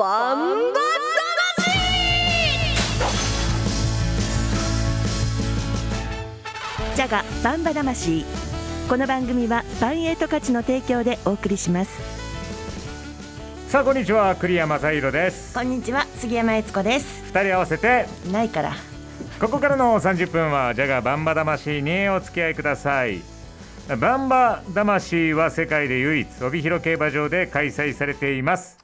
バンバジャガバンバ魂。この番組はバンエイト価値の提供でお送りします。さあこんにちは。栗山正宏です。こんにちは。杉山悦子です。二人合わせてないから。ここからの30分はジャガバンバ魂にお付き合いください。バンバ魂は世界で唯一帯広競馬場で開催されています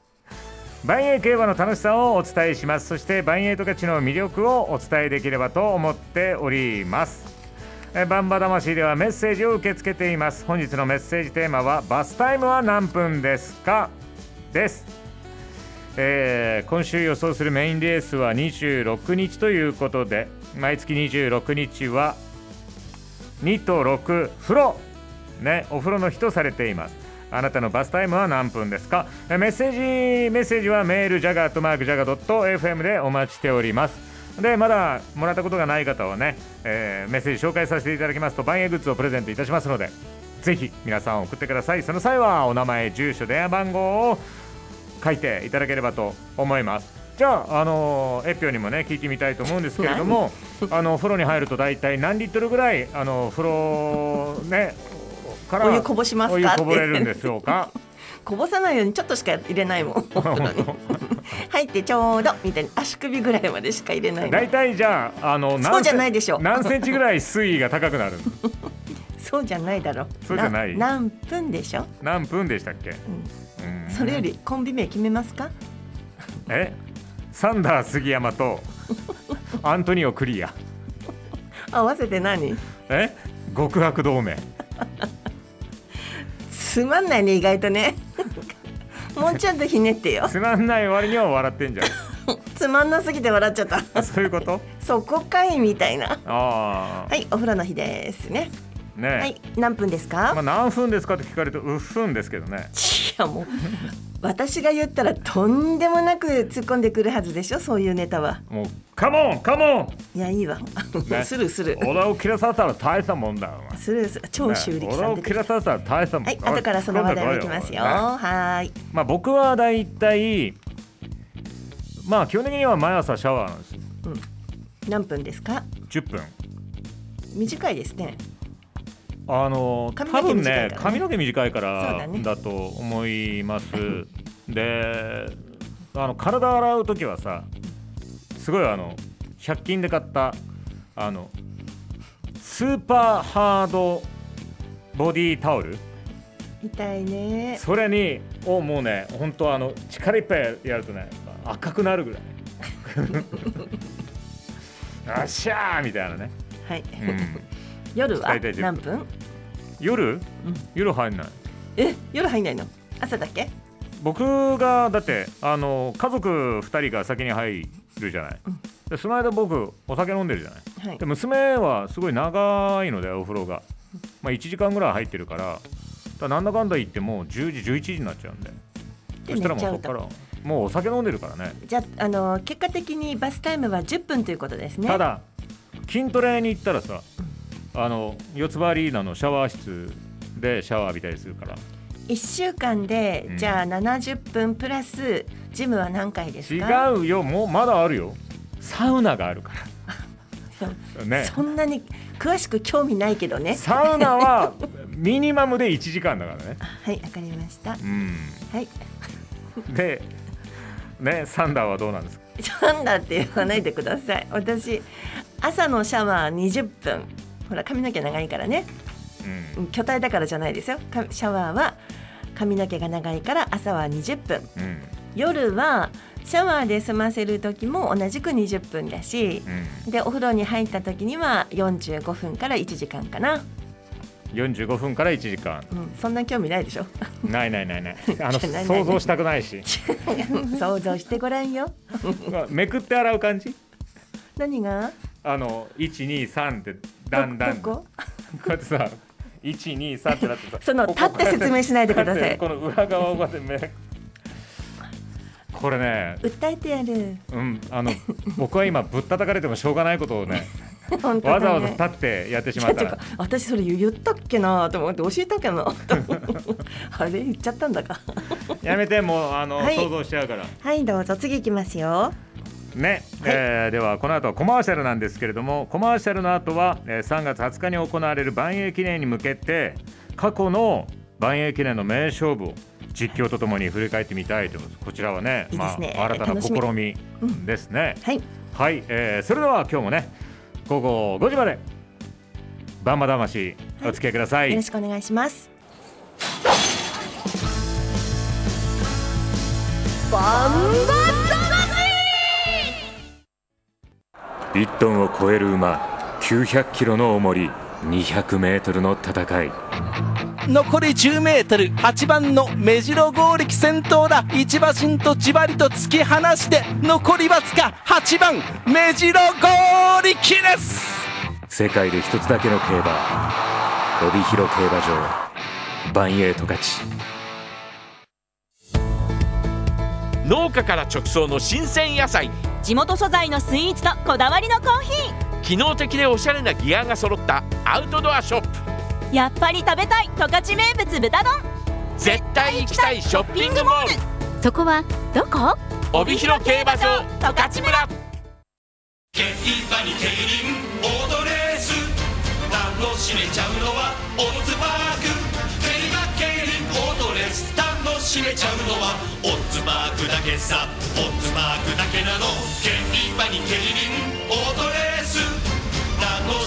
バンエイ競馬の楽しさをお伝えします。そしてバンエイト勝ちの魅力をお伝えできればと思っております。えバンバ魂ではメッセージを受け付けています。本日のメッセージテーマはバスタイムは何分ですか？です、えー今週予想するメインレースは26日ということで毎月26日は2と6風呂。ねお風呂の日とされています。あなたのバスタイムは何分ですか？えメッセージメッセージはメールジャガーとマークジャガ .fm でお待ちしております。でまだもらったことがない方はね、えーメッセージ紹介させていただきますと万円グッズをプレゼントいたしますのでぜひ皆さん送ってください。その際はお名前住所電話番号を書いていただければと思います。じゃあ、あのエッピョにもね聞いてみたいと思うんですけれどもあの風呂に入ると大体何リットルぐらいあの風呂ねからお湯こぼしますかこぼれるんでしょうか。こぼさないようにちょっとしか入れないもん 入ってちょうどみたいに足首ぐらいまでしか入れないの。大体じゃああのそうじゃないでしょ何センチぐらい水位が高くなるの？そうじゃないだろそうじゃない？何分でしょ、何分でしたっけ、うん。うん。それよりコンビ名決めますか？え？サンダー杉山とアントニオクリア。合わせて何？え？極悪同盟つまんないね意外とね。もうちょっとひねってよ。つまんない割には笑ってんじゃ つまんなすぎて笑っちゃった。んそういうこと？そこかいみたいな。はいお風呂の日ですね。ねはい何分ですか、まあ、何分ですかって聞かれるとうっふんですけどね。いやもう私が言ったらとんでもなく突っ込んでくるはずでしょそういうネタは。もうカモンカモンいやいいわ、ね。するする。俺を切らさせたら大したもんだよお前。するする。超修理ね。俺を切らさせたら大したもん。はい後からその話題もいきますよ。ねはーいまあ僕はだいたいまあ基本的には毎朝シャワーなんですよ。何分ですか？10分。短いですねあの多分ねね。髪の毛短いからだと思います。であの体洗う時はさすごいあの100均で買ったあのスーパーハードボディタオル。痛いね。それにをもうね本当あの力いっぱいやるとね赤くなるぐらい。あっしゃーみたいなね、はい、うん、夜は大体10分何分？夜、夜入んない。え夜入んないの？朝だっけ？僕がだってあの家族2人が先に入るじゃない、でその間僕お酒飲んでるじゃない。はい。で娘はすごい長いのでお風呂が、まあ、1時間ぐらい入ってるからだなんだかんだ言ってもう10時11時になっちゃうんで。でそしたらもうそこと。からもうお酒飲んでるからね。じゃああの結果的にバスタイムは10分ということですね。ただ筋トレに行ったらさあの四つ葉アリーナのシャワー室でシャワー浴びたりするから。1週間で、うん。じゃあ70分プラスジムは何回です違かうよ。もうまだあるよ。サウナがあるから。ね。そんなに詳しく興味ないけどね。サウナは ミニマムで1時間だからね。はいわかりました。うん、はい。で、ね、サンダーはどうなんですか？なんだって言わないでください。私朝のシャワー20分ほら髪の毛長いからね。うん。うん巨体だからじゃないですよ。かシャワーは髪の毛が長いから朝は20分。うん。夜はシャワーで済ませる時も同じく20分だしうん、でお風呂に入った時には45分から1時間かな、45分から1時間。うん、そんな興味ないでしょ。ないないないない。あの想像したくないし。想像してごらんよ。めくって洗う感じ？何が？あの123ってだんだん。どこ？こうやってさ123ってなってさその立って説明しないでください。この裏側をこうやってめこれね。訴えてやる。うんあの 僕は今ぶったたかれてもしょうがないことをね ね。わざわざ立ってやってしまったら。私それ言ったっけなと思って教えたっけなあれ？言っちゃったんだか。やめてもうあの、はい。想像しちゃうから。はいどうぞ次いきますよね、えーではこの後はコマーシャルなんですけれどもコマーシャルの後は、えー3月20日に行われる万栄記念に向けて過去の万栄記念の名勝負を実況とともに振り返ってみたいと思います。こちらはねいいですね。まあ、新たな試みですね、はい。はい、えーそれでは今日もね午後5時までバンバ魂お付き合いください、よろしくお願いします。バン1トンを超える馬900キロの重り200メートルの戦い。残り 10m8 番の目白剛力先頭だ。一馬身とじわりと突き放して残りわずか8番目白剛力です。世界で一つだけの競馬帯広競馬場バンエイト勝ち。農家から直送の新鮮野菜地元素材のスイーツとこだわりのコーヒ機能的でおしゃれなギアが揃ったアウトドアショップ。ーやっぱり食べたい十勝名物豚丼。絶対行きたいショッピングモール。そこはどこ？帯広競馬場十勝村。競馬に競輪オートレース。楽しめちゃうのはオッズパーク閉めちゃうのはオッズマークだけさ。オッズマークだけなの。競馬に競輪オートレース。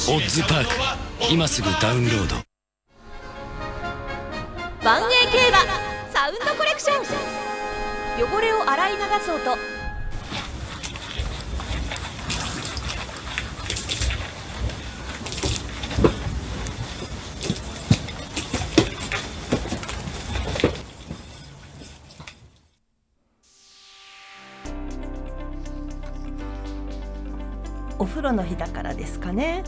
オッズパーク。今すぐダウンロード。万栄競馬サウンドコレクション。汚れを洗い流す音。風呂の日だからですかね。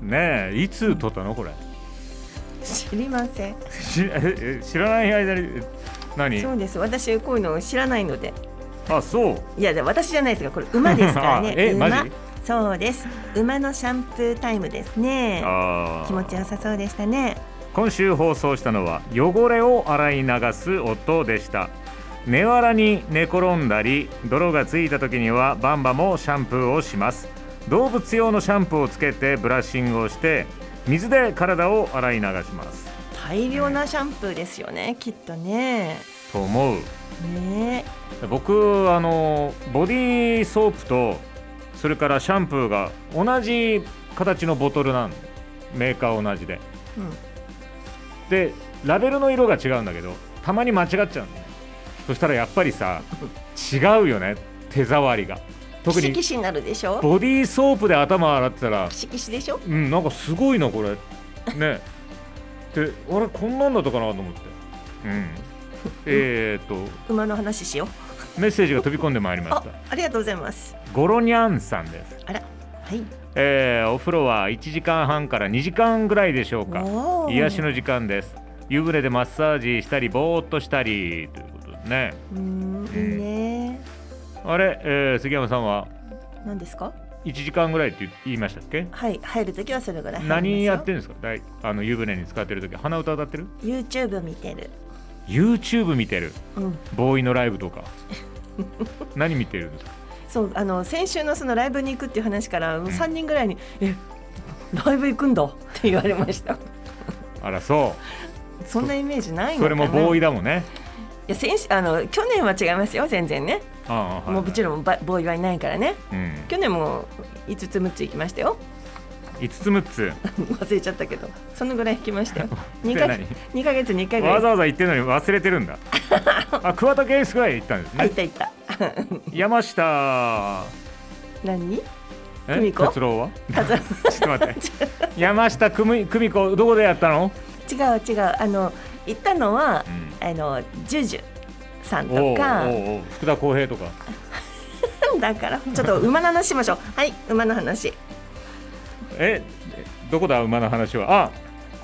ねえいつ撮ったの？これ。知りません。知 らない間にえ何？そうです。私こういうの知らないので。あそう。いやで私じゃないですがこれ馬ですからね。あえ馬。そうです。馬のシャンプータイムですね。気持ちよさそうでしたね。今週放送したのは汚れを洗い流す音でした。寝藁に寝転んだり泥がついた時にはバンバもシャンプーをします動物用のシャンプーをつけてブラッシングをして水で体を洗い流します。大量なシャンプーですよねきっとね。と思う。ね。僕あのボディーソープとそれからシャンプーが同じ形のボトルなんメーカー同じで。うん。でラベルの色が違うんだけどたまに間違っちゃうんだよね。そしたらやっぱりさ 違うよね手触りが特にキシキシになるでしょ？ボディーソープで頭洗ってたら。キシキシでしょ？うんなんかすごいなこれ。ね。であれこんなんだったかなと思って。うん。えー、っと。馬の話しよう。メッセージが飛び込んでまいりましあた。ありがとうございます。ゴロニャンさんです。あらはい。えーお風呂は1時間半から2時間ぐらいでしょうか。癒しの時間です。湯船でマッサージしたりぼーっとしたりということでね。うーんあれ、えー杉山さんは何ですか？1時間ぐらいって言いましたっけ？はい入るときはそれぐらい何やってるんですか？だいあの湯船に使ってる時。鼻歌歌ってる？YouTube 見てる。YouTube 見てる？うん。ボーイのライブとか。何見てるんですか？そうあの先週のそのライブに行くっていう話からもう3人ぐらいに「えライブ行くんだ」って言われました。あらそそんなイメージなういそれもボーイいだもんねや先週あの去年は違いますよ全然ね、ああ、はいもうもちろんばボーイはいないからね。うん、去年も5つ6つ行きましたよ。5つ6つ？忘れちゃったけど。そのぐらい行きましたよ。2でか何2ヶ月に1回ぐらいわざわざ言ってるのに忘れてるんだ。あ桑田佳祐ぐらい行ったんですね。あ行った行った。山下。何？え？久美子？達郎は？ちょっと待って。山下久美久美子どこでやったの？違う違う。あの行ったのは、うあのジュジュさんとか。福田浩平とか。だからちょっと馬の話しましょう。はい馬の話。えどこだ馬の話は？あ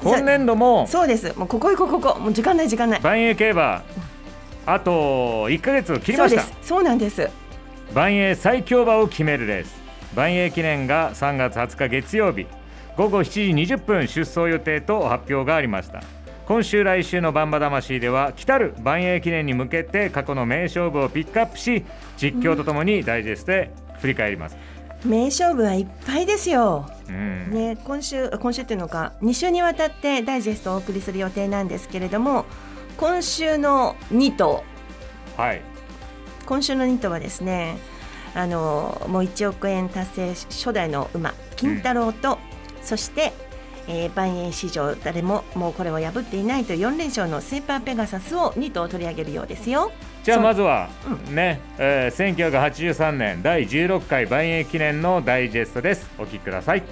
今年度も。そうです。もうここ行こうここ。もう時間ない時間ない。万栄競馬。あと1ヶ月を切りそうでましたす。そうなんです。万栄最強馬を決めるレース。万栄記念が3月20日月曜日。午後7時20分出走予定と発表がありました今週来週のバンバ魂では来たる万栄記念に向けて過去の名勝負をピックアップし実況とともにダイジェストで振り返ります、名勝負はいっぱいですよ。うん。ね、今週今週っていうのか2週にわたってダイジェストをお送りする予定なんですけれども今週の2頭。はい。今週の2頭はですねあのもう1億円達成初代の馬金太郎と、そして、えー、万円史上誰ももうこれを破っていないという4連勝のスーパーペガサスを2頭取り上げるようですよ。じゃあまずはね、えー、1983年第16回万栄記念のダイジェストです。お聞きください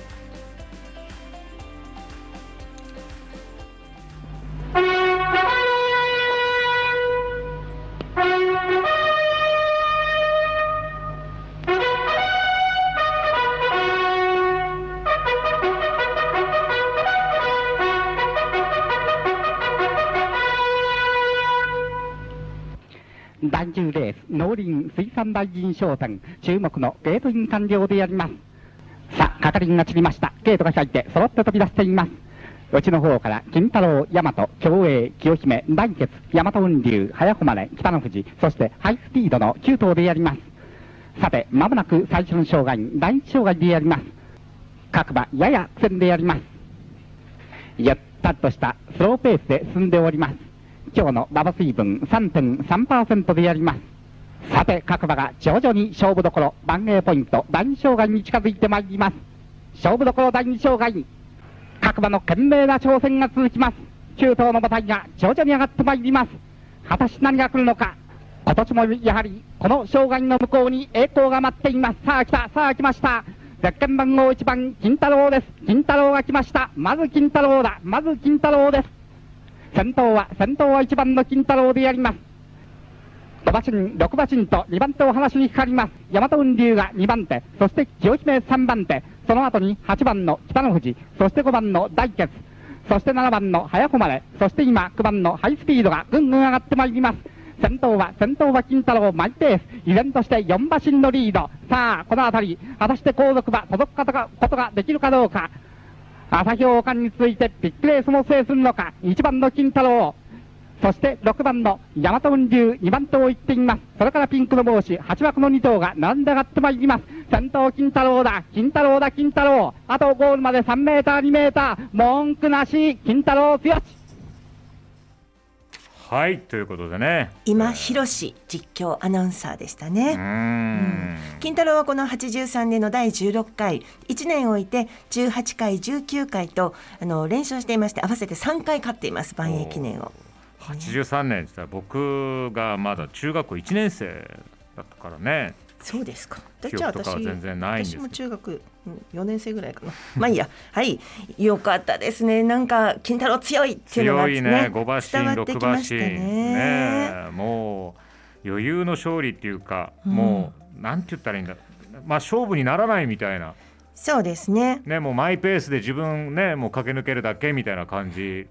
第10レース農林水産大臣商店注目のゲートイン完了でやります。さあ係員が散りました。ゲートが開いて揃って飛び出しています。内の方から金太郎大和共栄清姫大傑大和雲流早誉れ北の富士そしてハイスピードの9頭でやります。さてまもなく最初の障害第一障害でやります。各馬やや苦戦でやります。ゆったりとしたスローペースで進んでおります。今日の馬場水分3.3%でやります。さて各馬が徐々に勝負どころ番芸ポイント第二障害に近づいてまいります。勝負どころ第二障害各馬の懸命な挑戦が続きます。9頭の馬体が徐々に上がってまいります。果たして何が来るのか。今年もやはりこの障害の向こうに栄光が待っています。さあ来たさあ来ました。ゼッケン番号1番金太郎です。金太郎が来ました。まず金太郎だ。まず金太郎です。先頭は先頭は1番の金太郎でやります。5馬身6馬身と2番手を話にかかります。大和雲流が2番手そして清姫3番手その後に8番の北の富士そして5番の大傑そして7番の早誉れそして今9番のハイスピードがぐんぐん上がってまいります。先頭は先頭は金太郎マイペース。依然として4馬身のリード。さあこの辺り果たして後続馬届くことがことができるかどうか。朝日王冠に続いてビッグレースも制するのか1番の金太郎。そして6番の大和雲流2番頭を行っています。それからピンクの帽子8枠の2頭が並んで上がってまいります。先頭金太郎だ。金太郎だ金太郎。あとゴールまで3メーター2メーター。文句なし金太郎強し。はいということでね。今博士実況アナウンサーでしたね。うーん。金太郎はこの83年の第16回。1年置いて18回19回とあの連勝していまして合わせて3回勝っています万栄記念を。83年って言ったら僕がまだ中学校1年生だったからねそうですか。で記憶とかは全然ないんです私も中学4年生ぐらいかな。まあいいや。はい。よかったですね。なんか金太郎強いっていうのが強いね。5馬身6ってきました馬身。ねもう余裕の勝利っていうか、うん。もうなんて言ったらいいんだ。まあ勝負にならないみたいな。そうですね。ねもうマイペースで自分ねもう駆け抜けるだけみたいな感じ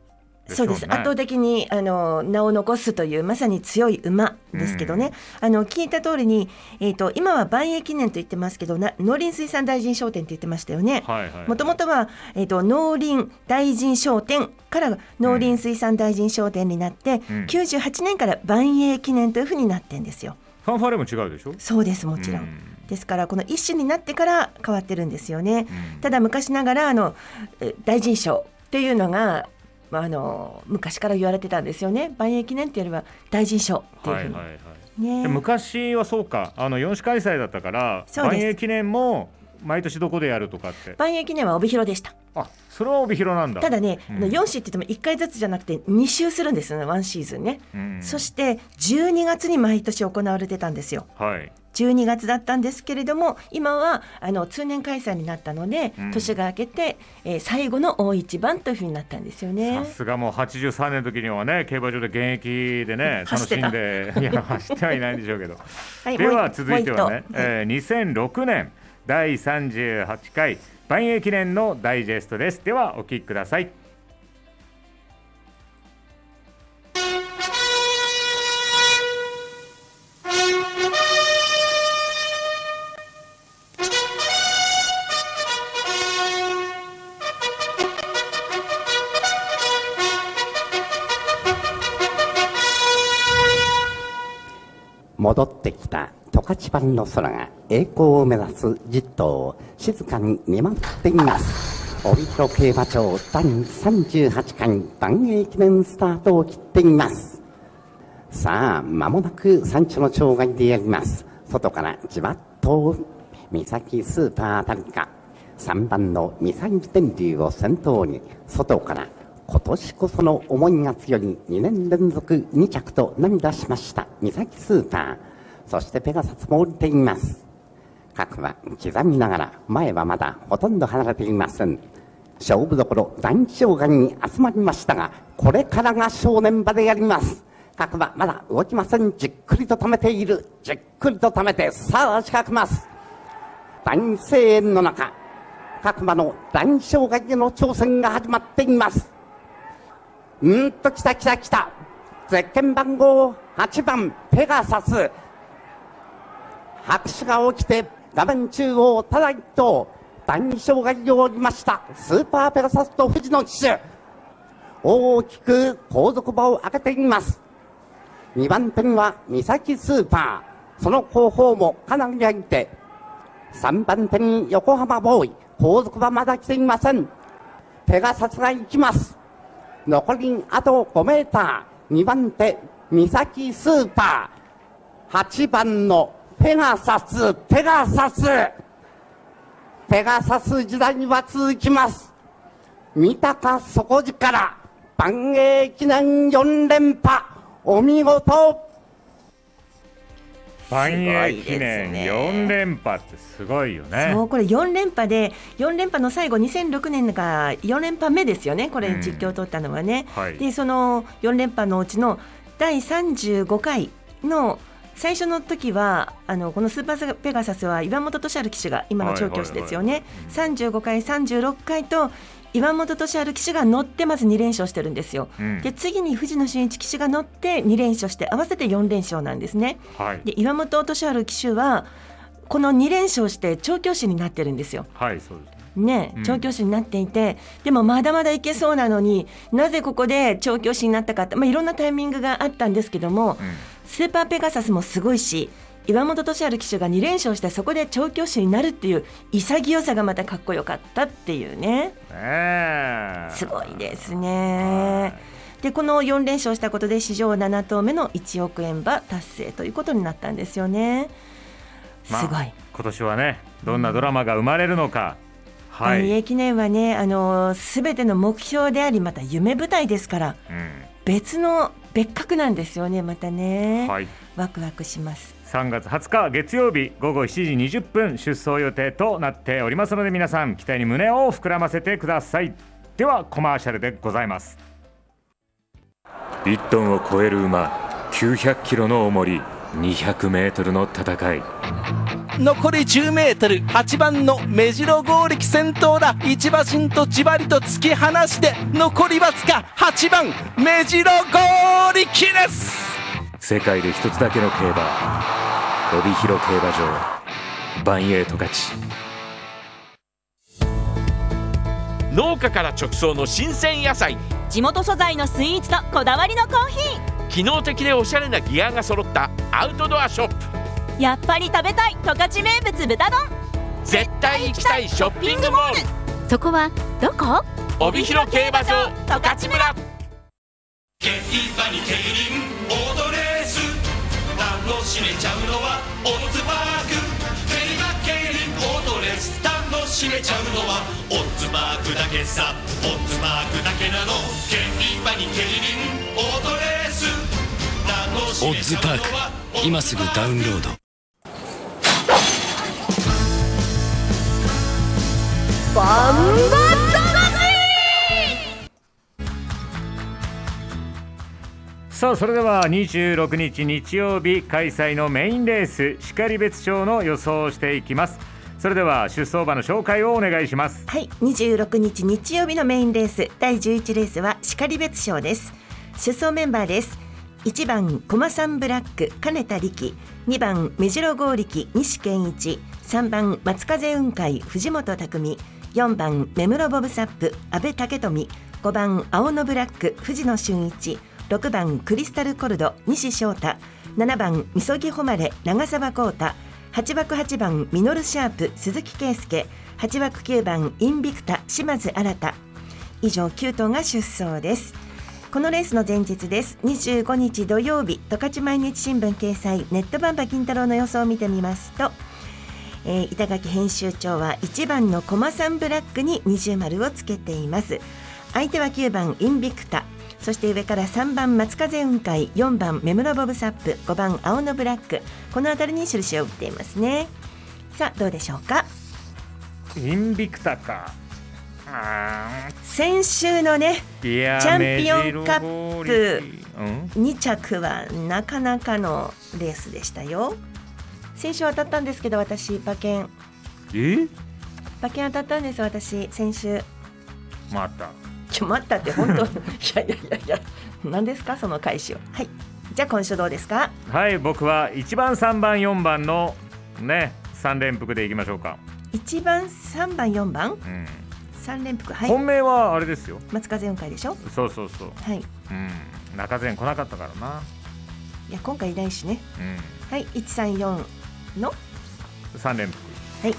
ね。そうです。圧倒的にあの名を残すというまさに強い馬ですけどね、あの聞いた通りに、えー、と今は万栄記念と言ってますけどな農林水産大臣商店って言ってましたよね。もともとは、えー、と農林大臣商店から農林水産大臣商店になって、うん。98年から万栄記念というふうになってんですよ。ファンファーレも違うでしょ？そうですもちろん。うん。ですからこの一種になってから変わってるんですよね。うん。ただ昔ながらあのえ大臣賞っていうのがまああの昔から言われてたんですよね。万栄記念っていうよりは大臣賞っていうふうに。はいはいはいねで昔はそうかあの4種開催だったから万栄記念も毎年どこでやるとかって。万栄記念は帯広でした。あそれは帯広なんだ。ただね、うん。あの4週って言っても1回ずつじゃなくて2週するんですよね、ワンシーズンね。うんそして12月に毎年行われてたんですよ。はい。12月だったんですけれども今はあの通年開催になったので、うん。年が明けて、えー最後の大一番というふうになったんですよね。さ。すがもう83年の時にはね競馬場で現役でね楽したんでいや走ってはいないんでしょうけど、はいでは続いてはねえー2006年第38回万栄記念のダイジェストです。ではお聞きください。戻ってきた十勝版の空が栄光を目指す実頭を静かに見守っています。帯広競馬場第38回万栄記念スタートを切っています。さあ間もなく山頂の町外でやります。外からじわっと三崎スーパーあたりか3番の三崎天竜を先頭に外から今年こその思いが強い2年連続2着と涙しました三崎スーパー。そしてペガサスも降りています。各は刻みながら前はまだほとんど離れていません。勝負どころ大障害に集まりましたがこれからが正念場でやります。各馬まだ動きません。じっくりと溜めている。じっくりと溜めてさあ仕掛けます。大声援の中各馬の大障害への挑戦が始まっています。うんと来た来た来た。ゼッケン番号8番ペガサス。拍手が起きて画面中央ただ一頭大障害を降りましたスーパーペガサスと富士の騎手。大きく後続馬を上げています。2番手には三崎スーパー。その後方もかなり空いて。3番手に横浜ボーイ。後続はまだ来ていません。ペガサスが行きます。残りあと5メーター。2番手三崎スーパー。8番のペガサスペガサス。ペガサス時代は続きます。三鷹底力万栄記念4連覇お見事。万栄記すごいです念ね。4連覇ってすごいよね。そうこれ4連覇で4連覇の最後2006年が4連覇目ですよね。これうん実況を取ったのはね、はい。でその4連覇のうちの第35回の最初の時はあのこのスーパーペガサスは岩本俊治騎手が今の調教師ですよね、35回36回と岩本俊治騎手が乗ってまず2連勝してるんですよ、うん。で次に藤野俊一騎手が乗って2連勝して合わせて4連勝なんですね。はい。で岩本俊治騎手はこの2連勝して調教師になってるんですよ。はいそうですね。調教師になっていて、でもまだまだいけそうなのになぜここで調教師になったかって、まあ、いろんなタイミングがあったんですけども、スーパーペガサスもすごいし岩本俊治騎手が2連勝してそこで調教師になるっていう潔さがまたかっこよかったっていうね。ねえ。すごいですね。でこの4連勝したことで史上7頭目の1億円馬達成ということになったんですよね。すまあごい。今年はねどんなドラマが生まれるのか、はい、記念はね、あのすべての目標であり、また夢舞台ですから、うん別の別格なんですよね、またね。はい、ワクワクします。3月20日月曜日午後7時20分出走予定となっておりますので皆さん期待に胸を膨らませてくださいではコマーシャルでございます1トンを超える馬900キロの重り200メートルの戦い残り10メートル。8番の目白剛力先頭だ。一馬身とじわりと突き放して残りわずか8番目白剛力です。世界で一つだけの競馬。帯広競馬場。バンエイト勝ち。農家から直送の新鮮野菜。地元素材のスイーツとこだわりのコーヒ機能的でおしゃれなギアが揃ったアウトドアショップ。ーやっぱり食べたい十勝名物豚丼。絶対行きたいショッピングモール。そこはどこ？帯広競馬場十勝村。競馬に競輪オートレース。楽しめちゃうのはオッズパーク。競馬競輪オートレース楽しめちゃうのはオッズパークだけさ。オッズパークだけなの。競馬に競輪オートレース。楽しめちゃうのは今すぐダウンロードバンバ魂さあそれでは26日日曜日開催のメインレース然別町の予想をしていきますそれでは出走馬の紹介をお願いしますはい、26日日曜日のメインレース第11レースは然別賞です。出走メンバーです。1番コマサンブラック金田力、2番目白剛力西健一、3番松風雲海藤本匠、4番目室ボブサップ阿部武富、5番青のブラック藤野俊一、6番クリスタルコルド西翔太、7番みそぎ誉れ長澤浩太。8枠8番ミノルシャープ鈴木圭介。8枠9番インビクタ島津新以上9頭が出走です。このレースの前日です。25日土曜日十勝毎日新聞掲載ネットバンバ金太郎の予想を見てみますと、えー板垣編集長は1番のコマサンブラックに二重丸をつけています。相手は9番インビクタ。そして上から3番松風雲海。4番目室ボブサップ。5番青のブラック。この辺りに印を打っていますね。さあどうでしょうか？インビクタか。あ先週のねチャンピオンカップ目白力うん。2着はなかなかのレースでしたよ先週当たったんですけど私馬券。え？馬券当たったんです私先週。また。ちょ待ったって本当。いやいやいやいや。何ですか？その返しを。はい。じゃあ今週どうですか？はい僕は1番3番4番のね3連複でいきましょうか、1番3番4番？うん。3連複はい。本命はあれですよ。松風雲海でしょ？そうそうそう。はい。いうん。中前来なかったからな。や今回いないしね。うん。はい134の？3連複。はい。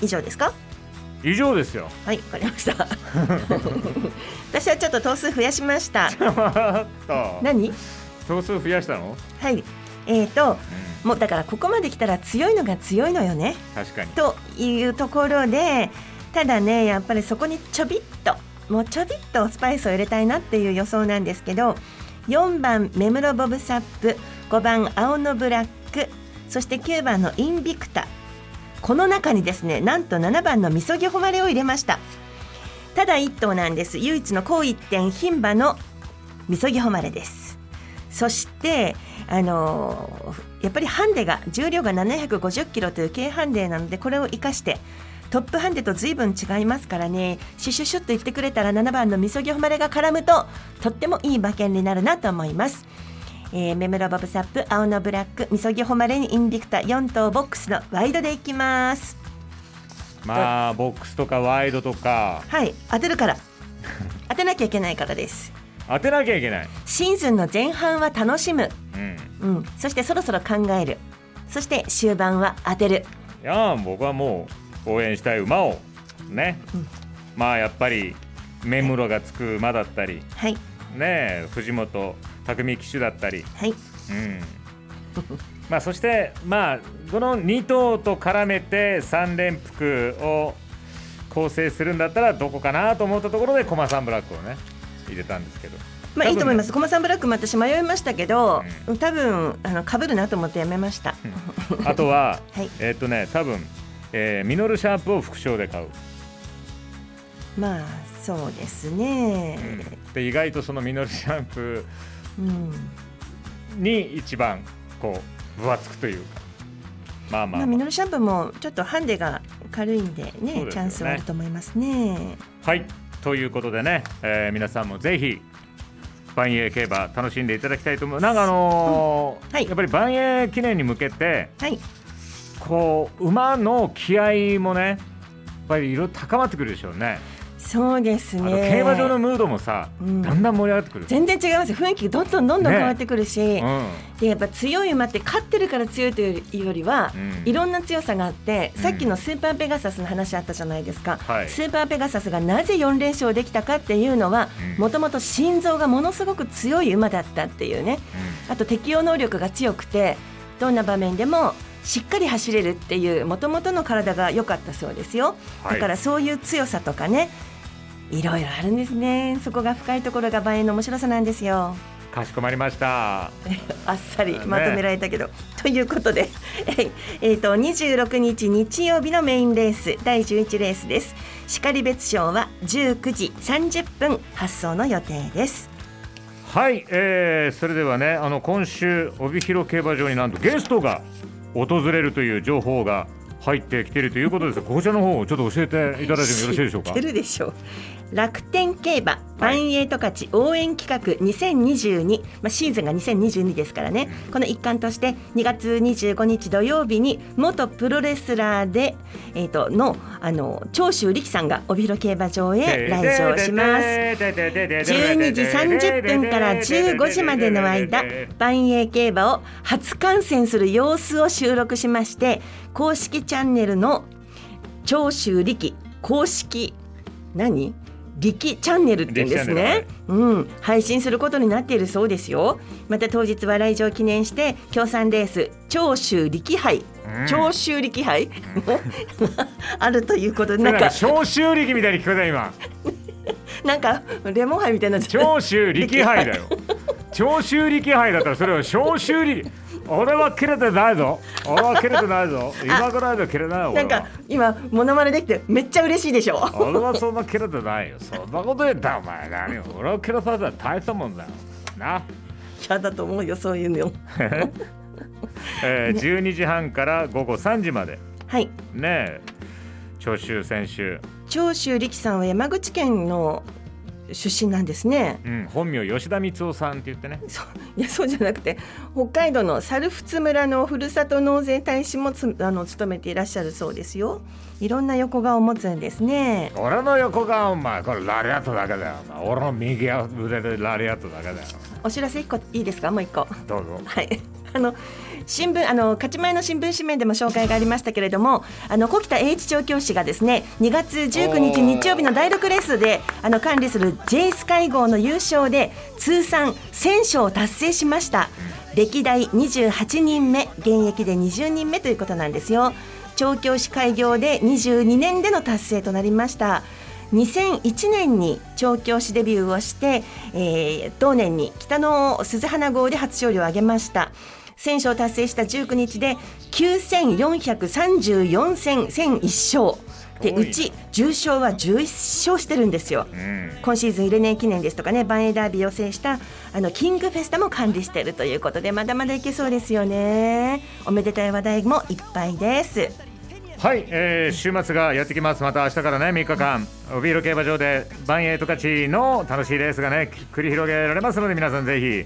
以上ですか？以上ですよ。はいわかりました。私はちょっと頭数増やしました。何？頭数増やしたの、はい。えーとうん、もうだからここまで来たら強いのが強いのよね。確かに。というところでただねやっぱりそこにちょびっともうちょびっとスパイスを入れたいなっていう予想なんですけど4番目室ボブサップ5番青のブラックそして9番のインビクタ。この中にですねなんと7番のみそぎ誉れを入れました。ただ1頭なんです。唯一の高一点牝馬のみそぎ誉れです。そしてあのーやっぱりハンデが重量が750キロという軽ハンデなのでこれを生かしてトップハンデと随分違いますからね。シュシュシュッと言ってくれたら7番のみそぎ誉れが絡むととってもいい馬券になるなと思います。えー、メムロボブサップ青のブラックみそぎ誉れにインディクタ4頭ボックスのワイドでいきます。まあボックスとかワイドとか。はい当てるから。当てなきゃいけないからです。当てなきゃいけない、シーズンの前半は楽しむ、うん、うん、そしてそろそろ考える。そして終盤は当てる。いやー僕はもう応援したい馬をね、まあやっぱり目室がつく馬だったり。はい。ねえ藤本匠騎手だったり、はい。うん、まあそしてまあこの2頭と絡めて3連複を構成するんだったらどこかなと思ったところでコマサンブラックをね入れたんですけど。まあいいと思います。多コマサンブラックも私迷いましたけど、多分あの被るなと思ってやめました、あとは、はい。えーっとね多分、えーミノルシャープを副賞で買う、まあそうですね。で意外とそのミノルシャープうん、に一番こう分厚くというか。まあまあ、まあ、ミノルシャンプーもちょっとハンデが軽いんでねね。チャンスはあると思いますね。はい。ということでね、えー皆さんもぜひ万栄競馬楽しんでいただきたいと思う。なんかあのーうん。はい。やっぱり万栄記念に向けてはい。こう馬の気合もねやっぱりいろいろ高まってくるでしょうねそうですね。競馬場のムードもさ、うん。だんだん盛り上がってくる。全然違いますよ。雰囲気どんどんどんどんね変わってくるし、うん。でやっぱ強い馬って勝ってるから強いというよりは、うん。いろんな強さがあって、うん。さっきのスーパーペガサスの話あったじゃないですか、はい。スーパーペガサスがなぜ4連勝できたかっていうのはうん。もともと心臓がものすごく強い馬だったっていうね。あと適応能力が強くてどんな場面でもしっかり走れるっていうもともとの体が良かったそうですよ、はい。だからそういう強さとかねいろいろあるんですね。そこが深いところが馬演の面白さなんですよ。かしこまりました。あっさりね。まとめられたけど、ということで えーと26日日曜日のメインレース第11レースです。然別賞は19時30分発送の予定です。はい、えー、それではねあの今週帯広競馬場になんとゲストが訪れるという情報が入ってきているということです。こちらの方をちょっと教えていただいてもよろしいでしょうか？知ってるでしょう。楽天競馬万栄十勝応援企画2022、まあ、シーズンが2022ですからね、この一環として2月25日土曜日に元プロレスラーで、えー、とのあの長州力さんが帯広競馬場へ来場します。12時30分から15時までの間万栄競馬を初観戦する様子を収録しまして公式チャンネルの長州力。公式何？力チャンネルって言うんですね、うん、配信することになっているそうですよ。また当日は来場記念して協賛レース長州力杯、長州力杯、あるということでなんんか消臭力みたいに聞こえた今。なんかレモン杯みたいにな長州力杯だよ。長州力杯だったらそれは消臭力俺は切れてないぞ。俺は切れてないぞ。今ぐらいで切れないよなんか今モノマネできてめっちゃ嬉しいでしょ。俺はそんな切れてないよ。そんなこと言ったらお前何？よ俺は切れされたら大したもんだよ。な。嫌だと思うよそういうの えー、12時半から午後3時まで。はい。ねえ。長州選手、長州力さんは山口県の出身なんですね。うん、本名吉田光夫さんって言ってね。そういやそうじゃなくて北海道の猿払村のふるさと納税大使もつあの務めていらっしゃるそうですよ。いろんな横顔を持つんですね。俺の横がお前これラリアットだけだよ。俺の右腕でラリアットだけだよ。お知らせ一個いいですか？もう一個。どうぞ。はい。あの新聞あの勝ち前の新聞紙面でも紹介がありましたけれどもあの小北英一調教師がですね2月19日日曜日の第6レースであの管理する J スカイ号の優勝で通算1000勝を達成しました。歴代28人目現役で20人目ということなんですよ。調教師開業で22年での達成となりました。2001年に調教師デビューをして、えー同年に北の鈴花号で初勝利を挙げました。1000勝達成した19日で9434戦1001勝。でうち重賞は11勝してるんですよ、今シーズン入れ年記念ですとかねバンエイダービーを制したあのキングフェスタも管理しているということでまだまだいけそうですよね。おめでたい話題もいっぱいです。はい、えー、週末がやってきます。また明日からね3日間。帯広競馬場でバンエイト勝ちの楽しいレースがね繰り広げられますので皆さんぜひ、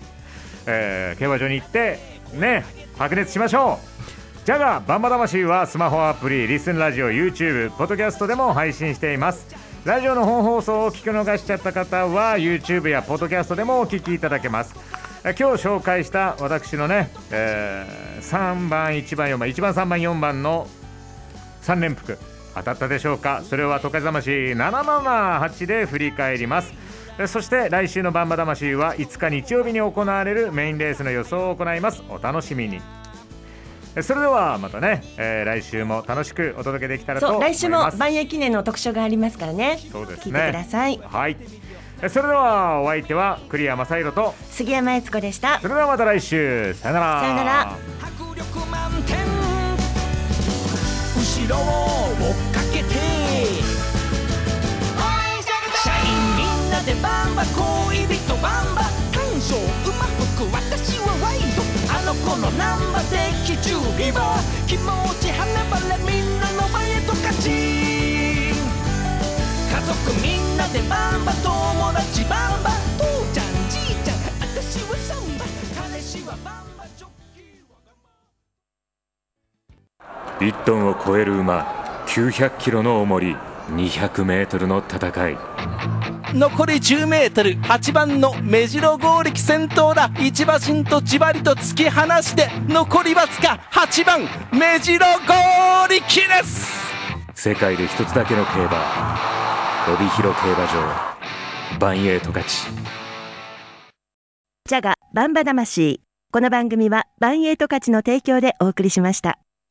えー、競馬場に行ってね白熱しましょう。ジャガーバンバ魂はスマホアプリリスンラジオ YouTube ポッドキャストでも配信しています。ラジオの本放送を聞き逃しちゃった方は YouTube やポッドキャストでもお聞きいただけます。今日紹介した私のね、えー3番1番4番1番3番4番の3連複当たったでしょうか？それはトカ魂778で振り返ります。そして来週のバンバ魂は5日日曜日に行われるメインレースの予想を行います。お楽しみに。えそれではまたね、えー来週も楽しくお届けできたらとそう思います。来週も万有記念の特集がありますからね。そうですね。聞いてください。はい。えそれではお相手は栗山正宏と杉山悦子でした。それではまた来週。さよなら。さよなら。迫力満点。後ろをバンバ恋人バンバ感情馬服私はワイドあの子のナンバー的準備は気持ち跳ねばれみんなの前へと勝ち家族みんなでバンバ友達バンバ父ちゃんじいちゃん私はサンバ彼氏はバンバジョッキーは1トンを超える馬900キロの重り200メートルの戦い。残り 10m 8番の目白剛力先頭だ。一馬身とじわりと突き放して残りわずか8番目白剛力です。世界で一つだけの競馬。帯広競馬場。バンエイト勝ち。ジャガバンバ魂。この番組はバンエイト勝ちの提供でお送りしました